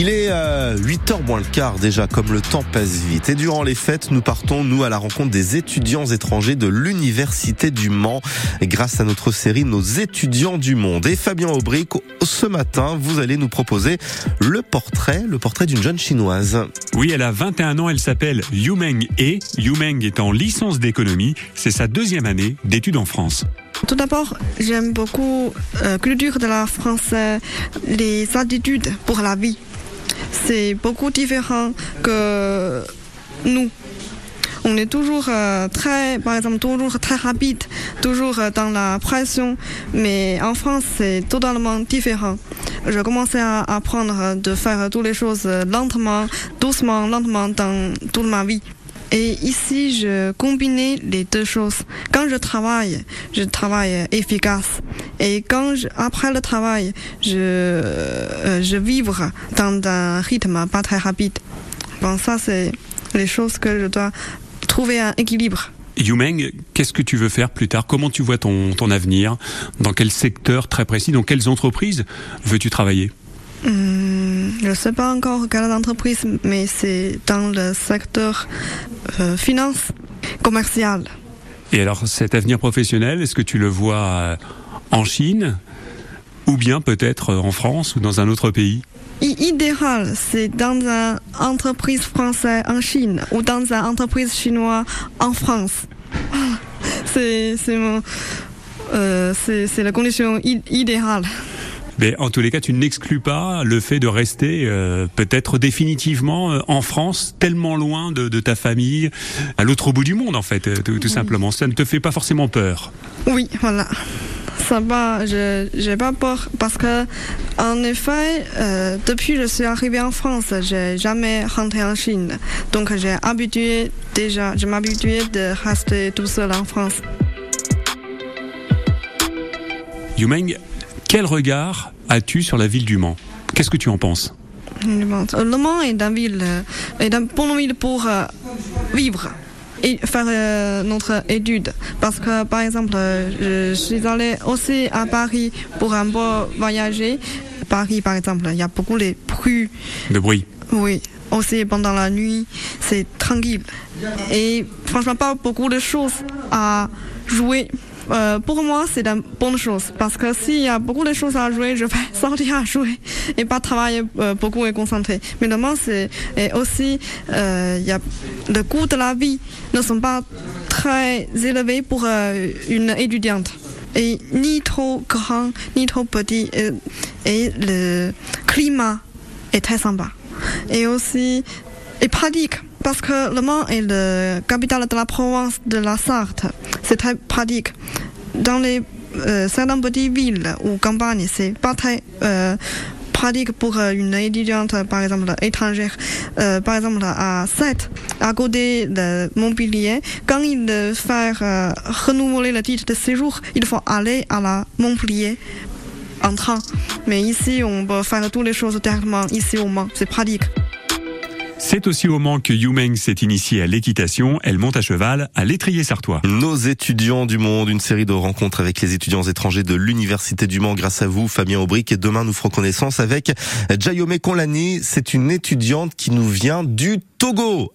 Il est 8h moins le quart déjà, comme le temps passe vite. Et durant les fêtes, nous partons, nous, à la rencontre des étudiants étrangers de l'Université du Mans, grâce à notre série Nos étudiants du monde. Et Fabien Aubric, ce matin, vous allez nous proposer le portrait, le portrait d'une jeune chinoise. Oui, elle a 21 ans, elle s'appelle Yumeng E. Yumeng est en licence d'économie. C'est sa deuxième année d'études en France. Tout d'abord, j'aime beaucoup la euh, culture de la France, les attitudes pour la vie. C'est beaucoup différent que nous. On est toujours euh, très, par exemple, toujours très rapide, toujours euh, dans la pression, mais en France, c'est totalement différent. Je commençais à apprendre de faire toutes les choses lentement, doucement, lentement dans toute ma vie. Et ici, je combinais les deux choses. Quand je travaille, je travaille efficace. Et quand je, après le travail, je, euh, je vivre dans un rythme pas très rapide. Bon, ça, c'est les choses que je dois trouver un équilibre. Yumeng, qu'est-ce que tu veux faire plus tard? Comment tu vois ton, ton avenir? Dans quel secteur très précis? Dans quelles entreprises veux-tu travailler? Hum, Je ne sais pas encore quelle entreprise, mais c'est dans le secteur euh, finance commerciale. Et alors cet avenir professionnel, est-ce que tu le vois euh, en Chine ou bien peut-être en France ou dans un autre pays? Idéal, c'est dans une entreprise française en Chine ou dans une entreprise chinoise en France. C'est euh, c'est la condition idéale. Mais en tous les cas, tu n'exclus pas le fait de rester euh, peut-être définitivement euh, en France, tellement loin de, ta famille, à l'autre bout du monde en fait, tout, simplement. Ça ne te fait pas forcément peur Oui, voilà. Ça va, je n'ai pas peur parce que, en effet, euh, depuis que je suis arrivée en France, j'ai jamais rentré en Chine. Donc j'ai habitué déjà, je m'habituais de rester tout seul en France. Yumeng, quel regard as-tu sur la ville du Mans? Qu'est-ce que tu en penses? Le Mans est une ville, est une bonne ville pour euh, vivre et faire euh, notre étude. Parce que, par exemple, je suis allée aussi à Paris pour un peu voyager. Paris, par exemple, il y a beaucoup de bruit. De bruit Oui. Aussi pendant la nuit, c'est tranquille. Et franchement, pas beaucoup de choses à jouer euh, pour moi, c'est une bonne chose. Parce que s'il y a beaucoup de choses à jouer, je vais sortir à jouer et pas travailler euh, beaucoup et concentrer. Mais demain, c'est aussi euh, y a le coût de la vie ne sont pas très élevés pour une étudiante. Et ni trop grand ni trop petit et, le climat est très sympa. Et aussi et pratique parce que Le Mans est la capitale de la province de la Sarthe. C'est très pratique. Dans les euh, certaines petites villes ou campagnes, c'est pas très euh, pratique pour euh, une étudiante, par exemple, étrangère. Euh, par exemple, à 7, à côté de Montpellier, quand il veut faire euh, renouveler le titre de séjour, il faut aller à la Montpellier en train. Mais ici, on peut faire toutes les choses directement ici au Mans. C'est pratique. C'est aussi au Mans que Yumeng s'est initiée à l'équitation. Elle monte à cheval à l'étrier sartois. Nos étudiants du monde, une série de rencontres avec les étudiants étrangers de l'Université du Mans grâce à vous, Fabien Aubric. Et demain, nous ferons connaissance avec Jayome Konlani. C'est une étudiante qui nous vient du Togo.